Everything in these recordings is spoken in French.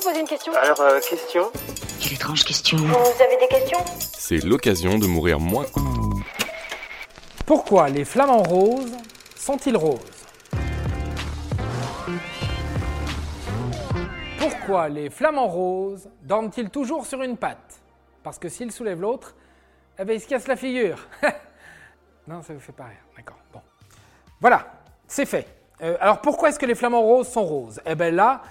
vous poser une question Alors, euh, question Quelle étrange question. Vous avez des questions? C'est l'occasion de mourir moins. Pourquoi les flamants roses sont-ils roses? Pourquoi les flamants roses dorment-ils toujours sur une patte? Parce que s'ils soulèvent l'autre, eh ben, ils se cassent la figure. non, ça vous fait pas rire. D'accord. Bon. Voilà, c'est fait. Euh, alors pourquoi est-ce que les flamants roses sont roses? Eh bien là,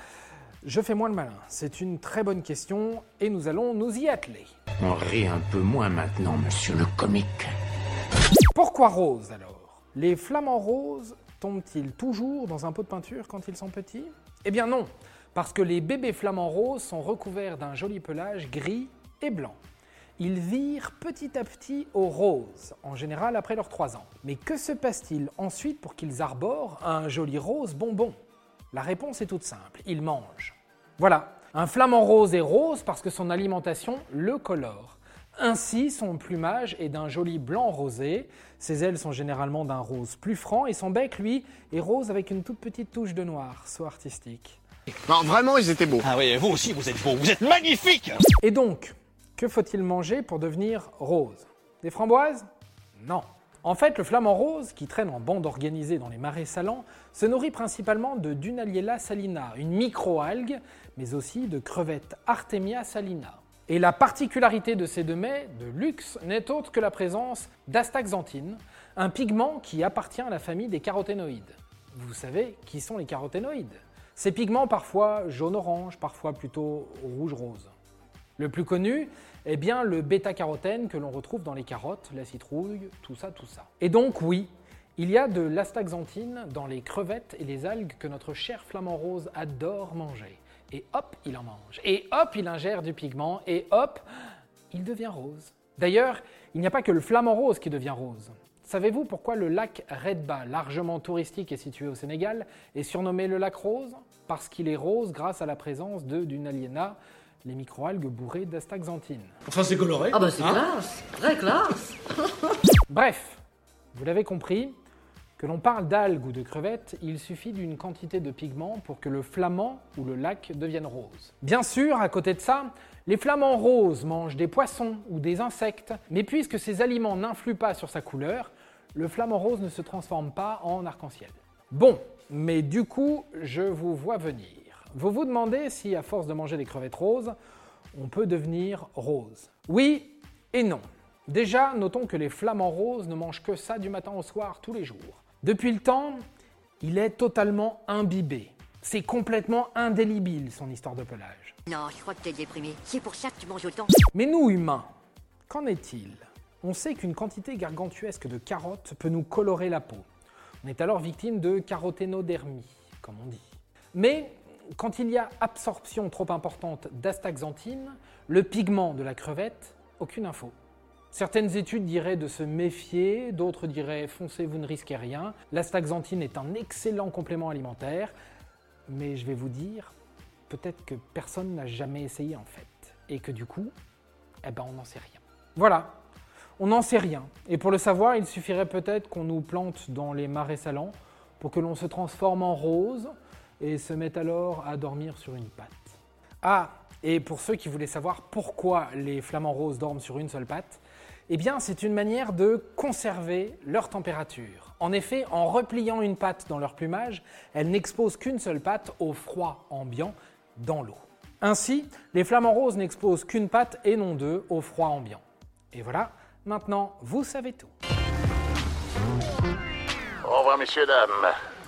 je fais moins le malin. C'est une très bonne question et nous allons nous y atteler. On rit un peu moins maintenant, monsieur le comique. Pourquoi rose alors? Les flamants roses tombent-ils toujours dans un pot de peinture quand ils sont petits? Eh bien non, parce que les bébés flamants roses sont recouverts d'un joli pelage gris et blanc. Ils virent petit à petit au rose, en général après leurs 3 ans. Mais que se passe-t-il ensuite pour qu'ils arborent un joli rose bonbon? La réponse est toute simple, ils mangent. Voilà, un flamant rose est rose parce que son alimentation le colore. Ainsi, son plumage est d'un joli blanc rosé, ses ailes sont généralement d'un rose plus franc et son bec, lui, est rose avec une toute petite touche de noir, so artistique. Non, vraiment, ils étaient beaux. Ah oui, vous aussi, vous êtes beau, vous êtes magnifique Et donc, que faut-il manger pour devenir rose? Des framboises? Non. En fait, le flamant rose, qui traîne en bande organisée dans les marais salants, se nourrit principalement de Dunaliella salina, une microalgue, mais aussi de crevettes Artemia salina. Et la particularité de ces deux mets, de luxe, n'est autre que la présence d'astaxanthine, un pigment qui appartient à la famille des caroténoïdes. Vous savez qui sont les caroténoïdes? Ces pigments parfois jaune-orange, parfois plutôt rouge-rose. Le plus connu est bien le bêta-carotène que l'on retrouve dans les carottes, la citrouille, tout ça, tout ça. Et donc oui, il y a de l'astaxanthine dans les crevettes et les algues que notre cher flamant rose adore manger. Et hop, il en mange. Et hop, il ingère du pigment. Et hop, il devient rose. D'ailleurs, il n'y a pas que le flamant rose qui devient rose. Savez-vous pourquoi le lac Redba, largement touristique et situé au Sénégal, est surnommé le lac rose? Parce qu'il est rose grâce à la présence de Dunaliena, les microalgues bourrées d'astaxanthine. Enfin, c'est coloré. Ah bah c'est hein classe, très classe. Bref, vous l'avez compris, que l'on parle d'algues ou de crevettes, il suffit d'une quantité de pigments pour que le flamand ou le lac devienne rose. Bien sûr, à côté de ça, les flamands roses mangent des poissons ou des insectes, mais puisque ces aliments n'influent pas sur sa couleur, le flamant rose ne se transforme pas en arc-en-ciel. Bon, mais du coup, je vous vois venir. Vous vous demandez si, à force de manger des crevettes roses, on peut devenir rose. Oui et non. Déjà, notons que les flamants roses ne mangent que ça du matin au soir tous les jours. Depuis le temps, il est totalement imbibé. C'est complètement indélébile son histoire de pelage. Non, je crois que t'es déprimé. C'est pour ça que tu manges autant. Mais nous, humains, qu'en est-il? On sait qu'une quantité gargantuesque de carottes peut nous colorer la peau. On est alors victime de caroténodermie, comme on dit. Mais quand il y a absorption trop importante d'astaxanthine, le pigment de la crevette, aucune info. Certaines études diraient de se méfier, d'autres diraient foncez, vous ne risquez rien. L'astaxanthine est un excellent complément alimentaire, mais je vais vous dire, peut-être que personne n'a jamais essayé en fait, et que du coup, eh ben on n'en sait rien. Voilà, on n'en sait rien. Et pour le savoir, il suffirait peut-être qu'on nous plante dans les marais salants pour que l'on se transforme en rose et se mette alors à dormir sur une patte. Ah, et pour ceux qui voulaient savoir pourquoi les flamants roses dorment sur une seule patte, eh bien, c'est une manière de conserver leur température. En effet, en repliant une patte dans leur plumage, elles n'exposent qu'une seule patte au froid ambiant dans l'eau. Ainsi, les flamants roses n'exposent qu'une patte et non deux au froid ambiant. Et voilà, maintenant vous savez tout. Au revoir, messieurs, dames.